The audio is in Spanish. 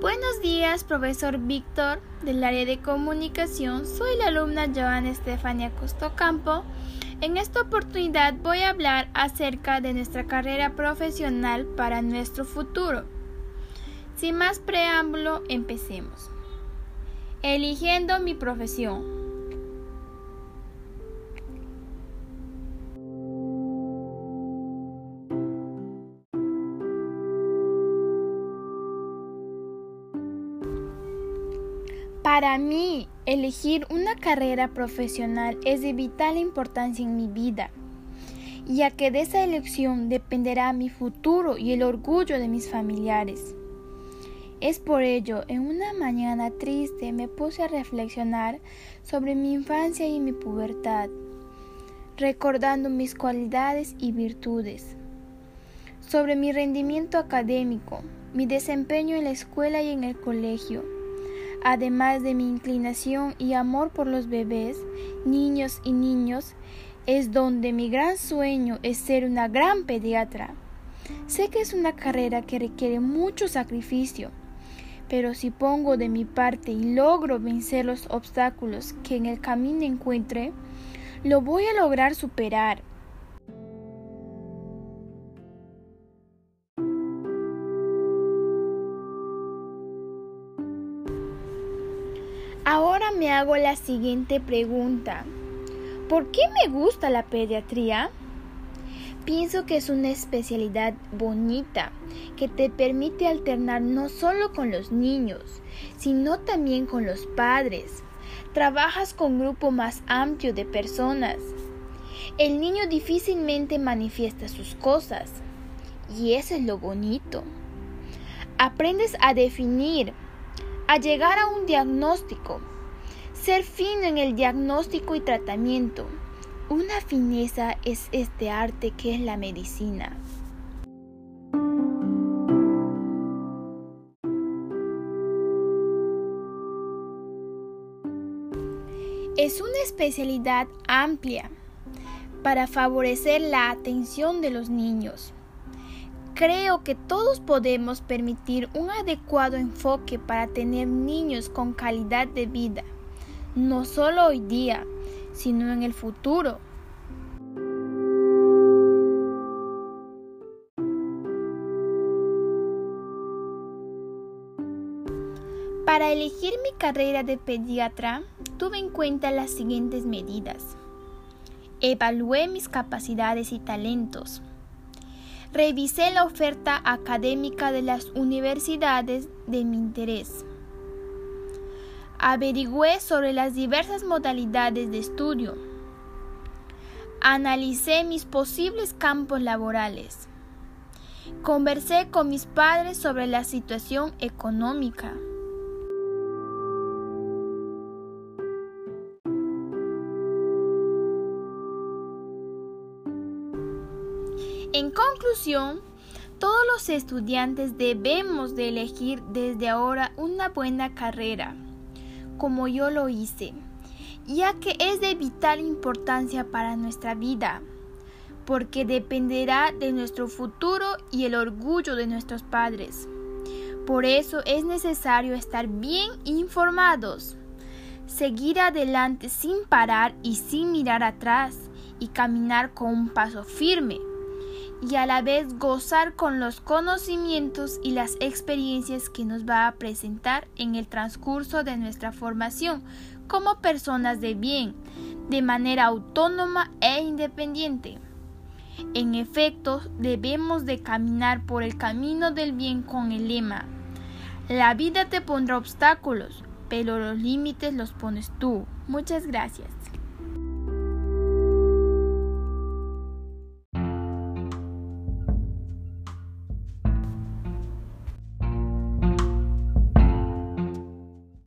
Buenos días, profesor Víctor, del área de comunicación. Soy la alumna Joana Estefania Costocampo. En esta oportunidad voy a hablar acerca de nuestra carrera profesional para nuestro futuro. Sin más preámbulo, empecemos. Eligiendo mi profesión. Para mí, elegir una carrera profesional es de vital importancia en mi vida, ya que de esa elección dependerá mi futuro y el orgullo de mis familiares. Es por ello, en una mañana triste me puse a reflexionar sobre mi infancia y mi pubertad, recordando mis cualidades y virtudes, sobre mi rendimiento académico, mi desempeño en la escuela y en el colegio, además de mi inclinación y amor por los bebés, niños y niños, es donde mi gran sueño es ser una gran pediatra. Sé que es una carrera que requiere mucho sacrificio, pero si pongo de mi parte y logro vencer los obstáculos que en el camino encuentre, lo voy a lograr superar. Ahora me hago la siguiente pregunta. ¿Por qué me gusta la pediatría? Pienso que es una especialidad bonita que te permite alternar no solo con los niños, sino también con los padres. Trabajas con grupo más amplio de personas. El niño difícilmente manifiesta sus cosas y eso es lo bonito. Aprendes a definir a llegar a un diagnóstico, ser fino en el diagnóstico y tratamiento. Una fineza es este arte que es la medicina. Es una especialidad amplia para favorecer la atención de los niños. Creo que todos podemos permitir un adecuado enfoque para tener niños con calidad de vida, no solo hoy día, sino en el futuro. Para elegir mi carrera de pediatra, tuve en cuenta las siguientes medidas. Evalué mis capacidades y talentos Revisé la oferta académica de las universidades de mi interés. Averigüé sobre las diversas modalidades de estudio. Analicé mis posibles campos laborales. Conversé con mis padres sobre la situación económica. En conclusión, todos los estudiantes debemos de elegir desde ahora una buena carrera, como yo lo hice, ya que es de vital importancia para nuestra vida, porque dependerá de nuestro futuro y el orgullo de nuestros padres. Por eso es necesario estar bien informados, seguir adelante sin parar y sin mirar atrás y caminar con un paso firme y a la vez gozar con los conocimientos y las experiencias que nos va a presentar en el transcurso de nuestra formación como personas de bien, de manera autónoma e independiente. En efecto, debemos de caminar por el camino del bien con el lema La vida te pondrá obstáculos, pero los límites los pones tú. Muchas gracias.